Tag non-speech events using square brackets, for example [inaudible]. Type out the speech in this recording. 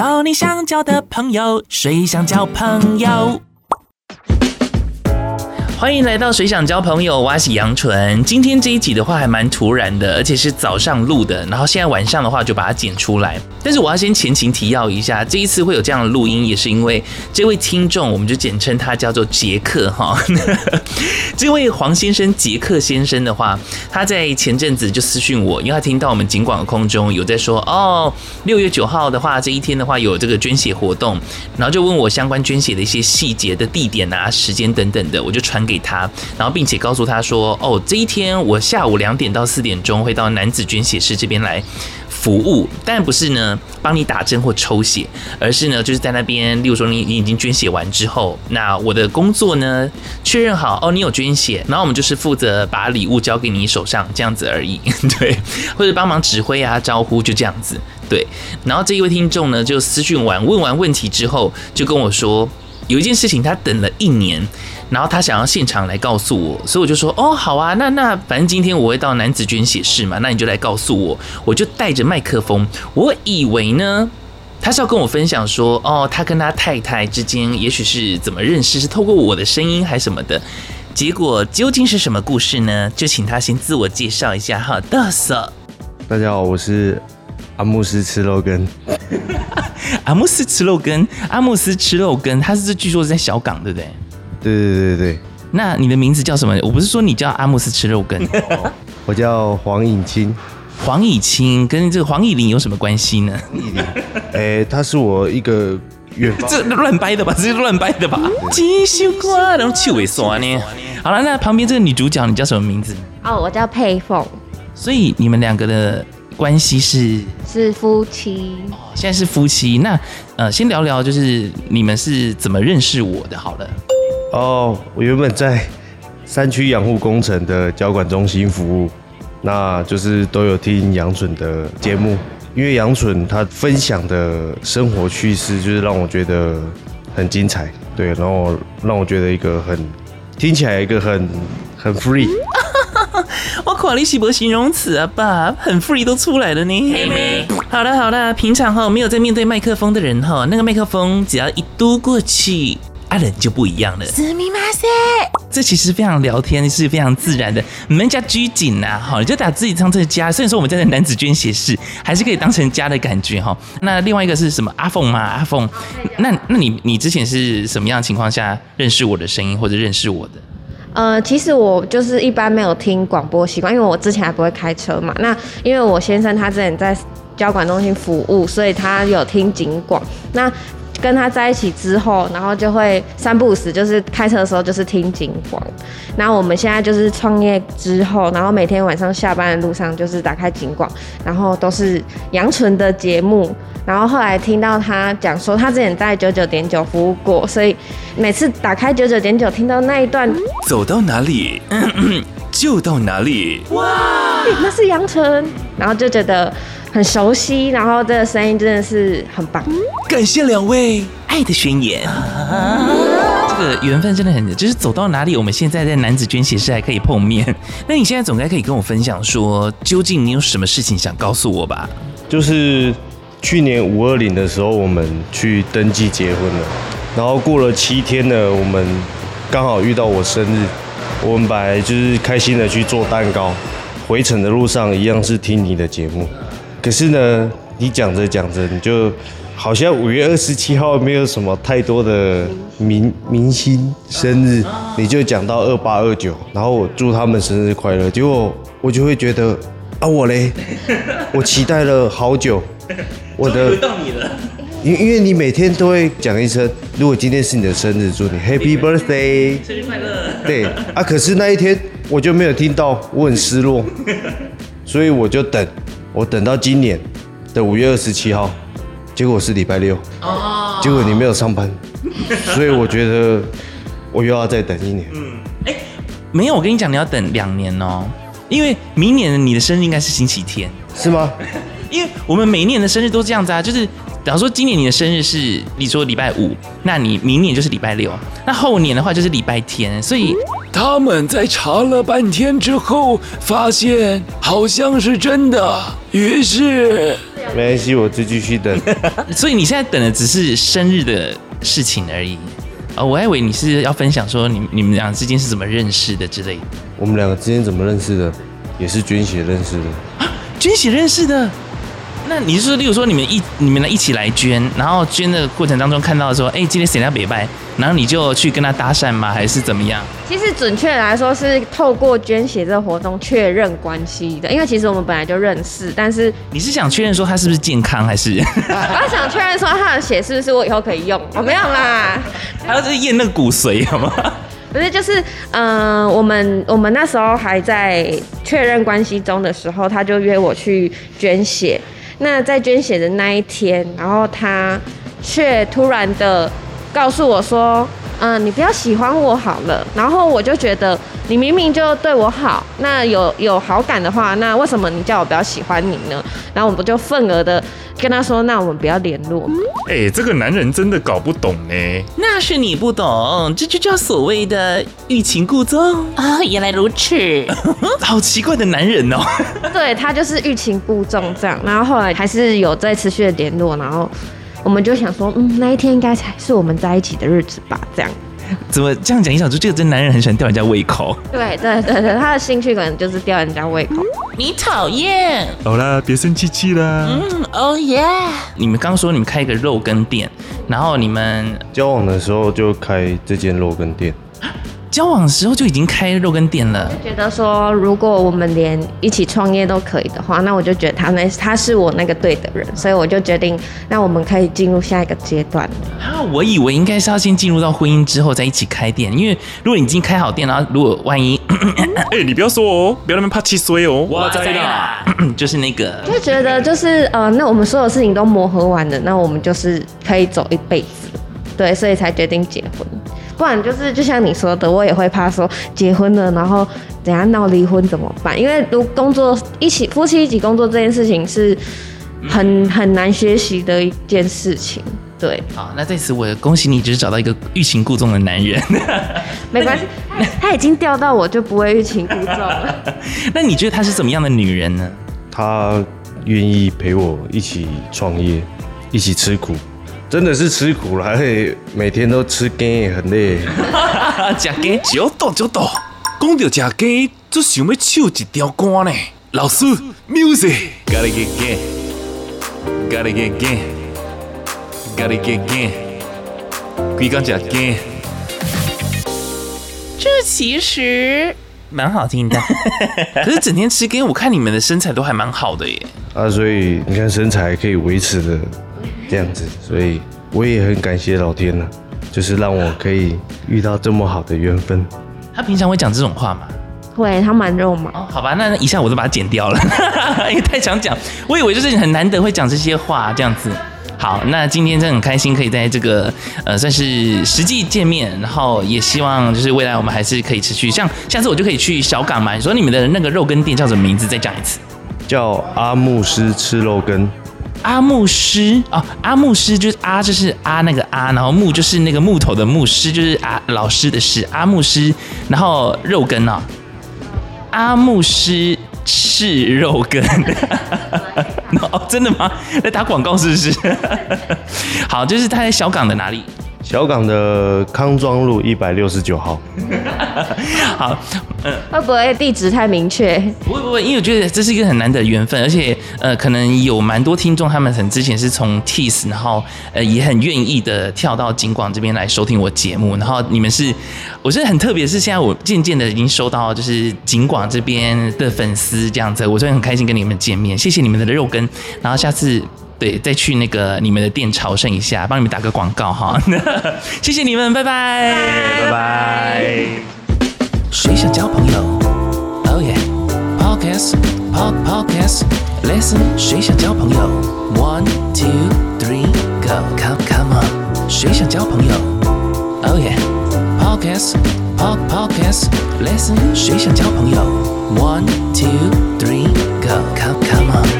交你想交的朋友，谁想交朋友？欢迎来到水想交朋友，我是杨纯。今天这一集的话还蛮突然的，而且是早上录的，然后现在晚上的话就把它剪出来。但是我要先前情提要一下，这一次会有这样的录音，也是因为这位听众，我们就简称他叫做杰克哈。[laughs] 这位黄先生，杰克先生的话，他在前阵子就私讯我，因为他听到我们警广空中有在说哦，六月九号的话，这一天的话有这个捐血活动，然后就问我相关捐血的一些细节的地点啊、时间等等的，我就传给他，然后并且告诉他说：“哦，这一天我下午两点到四点钟会到男子捐血室这边来服务，但不是呢帮你打针或抽血，而是呢就是在那边，例如说你你已经捐血完之后，那我的工作呢确认好哦，你有捐血，然后我们就是负责把礼物交给你手上这样子而已，[laughs] 对，或者帮忙指挥啊、招呼就这样子，对。然后这一位听众呢就私讯完问完问题之后，就跟我说有一件事情他等了一年。”然后他想要现场来告诉我，所以我就说哦，好啊，那那反正今天我会到男子捐血室嘛，那你就来告诉我，我就带着麦克风。我以为呢，他是要跟我分享说，哦，他跟他太太之间也许是怎么认识，是透过我的声音还是什么的。结果究竟是什么故事呢？就请他先自我介绍一下哈。大嫂，大家好，我是阿姆 [laughs] 斯吃肉羹。阿姆斯吃肉羹，阿姆斯吃肉羹，他是据说是在小港，对不对？对对对对，那你的名字叫什么？我不是说你叫阿姆斯吃肉羹，[laughs] 我叫黄以清。黄以清跟这个黄以玲有什么关系呢？哎，他是我一个远方，这乱掰的吧？这是乱掰的吧？继续挂，然后气尾酸呢？好了，那旁边这个女主角你叫什么名字？哦，我叫佩凤。所以你们两个的关系是是夫妻？现在是夫妻。那呃，先聊聊就是你们是怎么认识我的？好了。哦，我原本在山区养护工程的交管中心服务，那就是都有听杨准的节目，因为杨准他分享的生活趣事，就是让我觉得很精彩，对，然后让我觉得一个很听起来一个很很 free。[laughs] 我夸你是不形容词啊，爸，很 free 都出来了呢。好了好了，平常哈没有在面对麦克风的人哈，那个麦克风只要一嘟过去。阿冷就不一样了，是密码噻。这其实非常聊天，是非常自然的。你们家拘谨呐，好，你就打自己当成家。虽然说我们家的男子捐血室，还是可以当成家的感觉哈。那另外一个是什么？阿凤吗？阿凤，那那你你之前是什么样的情况下认识我的声音或者认识我的？呃，其实我就是一般没有听广播习惯，因为我之前还不会开车嘛。那因为我先生他之前在交管中心服务，所以他有听警广。那跟他在一起之后，然后就会三不五时，就是开车的时候就是听警广。然后我们现在就是创业之后，然后每天晚上下班的路上就是打开警广，然后都是杨纯的节目。然后后来听到他讲说他之前在九九点九服务过，所以每次打开九九点九听到那一段，[laughs] 走到哪里就到哪里，哇，[laughs] 那是杨纯，然后就觉得。很熟悉，然后这个声音真的是很棒。感谢两位爱的宣言，啊、这个缘分真的很，就是走到哪里，我们现在在男子捐血室还可以碰面。[laughs] 那你现在总该可以跟我分享说，究竟你有什么事情想告诉我吧？就是去年五二零的时候，我们去登记结婚了，然后过了七天呢，我们刚好遇到我生日，我们本来就是开心的去做蛋糕，回程的路上一样是听你的节目。可是呢，你讲着讲着，你就好像五月二十七号没有什么太多的明明星生日，你就讲到二八二九，然后我祝他们生日快乐。结果我就会觉得啊，我嘞，[laughs] 我期待了好久，我的，到你了，因因为你每天都会讲一声，如果今天是你的生日，祝你 Happy Birthday，生日快乐。对啊，可是那一天我就没有听到，我很失落，[laughs] 所以我就等。我等到今年的五月二十七号，结果是礼拜六，结果你没有上班，[laughs] 所以我觉得我又要再等一年。嗯，哎，没有，我跟你讲，你要等两年哦，因为明年你的生日应该是星期天，是吗？[laughs] 因为我们每一年的生日都这样子啊，就是假如说今年你的生日是你说礼拜五，那你明年就是礼拜六，那后年的话就是礼拜天，所以。他们在查了半天之后，发现好像是真的，于是没关系，我就继续等。[laughs] 所以你现在等的只是生日的事情而已。哦，我还以为你是要分享说你你们俩之间是怎么认识的之类的。我们两个之间怎么认识的？也是军血认识的。啊，捐血认识的？那你是说，例如说你们一你们来一起来捐，然后捐的过程当中看到说，哎，今天谁要北拜，然后你就去跟他搭讪吗？还是怎么样？其实准确来说是透过捐血这个活动确认关系的，因为其实我们本来就认识，但是你是想确认说他是不是健康，还是？[laughs] 我想确认说他的血是不是我以后可以用？[laughs] 我没有啦，还要是验那个骨髓，好吗？不是，就是嗯、呃，我们我们那时候还在确认关系中的时候，他就约我去捐血。那在捐血的那一天，然后他却突然的告诉我说：“嗯、你不要喜欢我好了。”然后我就觉得，你明明就对我好，那有有好感的话，那为什么你叫我不要喜欢你呢？然后我们就愤而的跟他说：“那我们不要联络。”哎、欸，这个男人真的搞不懂呢。那是你不懂，这就叫所谓的欲擒故纵啊、哦！原来如此，[laughs] 好奇怪的男人哦。[laughs] 对，他就是欲擒故纵这样，然后后来还是有在持续的联络，然后我们就想说，嗯，那一天应该才是我们在一起的日子吧？这样。怎么这样讲？一想说，这个真男人很喜欢吊人家胃口。对对对对，他的兴趣可能就是吊人家胃口。你讨厌。好啦，别生气气啦。嗯，哦耶。你们刚说你们开一个肉羹店，然后你们交往的时候就开这间肉羹店。交往的时候就已经开肉羹店了。觉得说，如果我们连一起创业都可以的话，那我就觉得他那他是我那个对的人，所以我就决定，那我们可以进入下一个阶段。啊，我以为应该是要先进入到婚姻之后再一起开店，因为如果你已经开好店，然后如果万一，[coughs] 哎、欸，你不要说哦，不要那么怕气衰哦。[coughs] 哇塞啦，[coughs] 就是那个，就觉得就是呃，那我们所有事情都磨合完了，那我们就是可以走一辈子，对，所以才决定结婚。不然就是就像你说的，我也会怕说结婚了，然后等下闹离婚怎么办？因为如工作一起夫妻一起工作这件事情是很很难学习的一件事情。对，好，那在此我恭喜你，只是找到一个欲擒故纵的男人。[laughs] 没关系，他已经钓到我就不会欲擒故纵了。[laughs] 那你觉得她是怎么样的女人呢？她愿意陪我一起创业，一起吃苦。真的是吃苦了，每天都吃鸡，很累。[laughs] 吃鸡，就多就多。讲到吃鸡，就想要唱一条歌呢。老师，music，gotta get get，gotta get get，gotta get get。归刚吃鸡，这其实蛮好听的。[laughs] 可是整天吃鸡，我看你们的身材都还蛮好的耶。啊，所以你看身材可以维持的。这样子，所以我也很感谢老天呐，就是让我可以遇到这么好的缘分。他平常会讲这种话吗？会，他蛮肉麻。哦，好吧，那一下我都把它剪掉了，[laughs] 因为太想讲。我以为就是很难得会讲这些话这样子。好，那今天真的很开心，可以在这个呃算是实际见面，然后也希望就是未来我们还是可以持续。像下次我就可以去小港嘛。你说你们的那个肉羹店叫什么名字？再讲一次。叫阿牧师吃肉羹。阿牧师哦，阿牧师就是阿就是阿那个阿，然后牧就是那个木头的牧，师就是阿老师的师，阿牧师，然后肉羹哦，阿牧师是肉羹，[laughs] 哦，真的吗？在打广告是不是？[laughs] 好，就是他在小港的哪里？小港的康庄路一百六十九号。[laughs] 好，嗯，会不会地址太明确？不会不会，因为我觉得这是一个很难得的缘分，而且呃，可能有蛮多听众，他们很之前是从 Tease，然后呃也很愿意的跳到景广这边来收听我节目，然后你们是，我觉得很特别，是现在我渐渐的已经收到就是景广这边的粉丝这样子，我真的很开心跟你们见面，谢谢你们的肉根，然后下次。对，再去那个你们的店朝圣一下，帮你们打个广告哈。谢谢你们，拜拜，拜拜。谁想交朋友？Oh yeah，Podcast，Pod Podcast，Listen，谁想交朋友？One two three go，Come come on，谁想交朋友？Oh yeah，Podcast，Pod Podcast，Listen，谁想交朋友？One two three go，Come come on。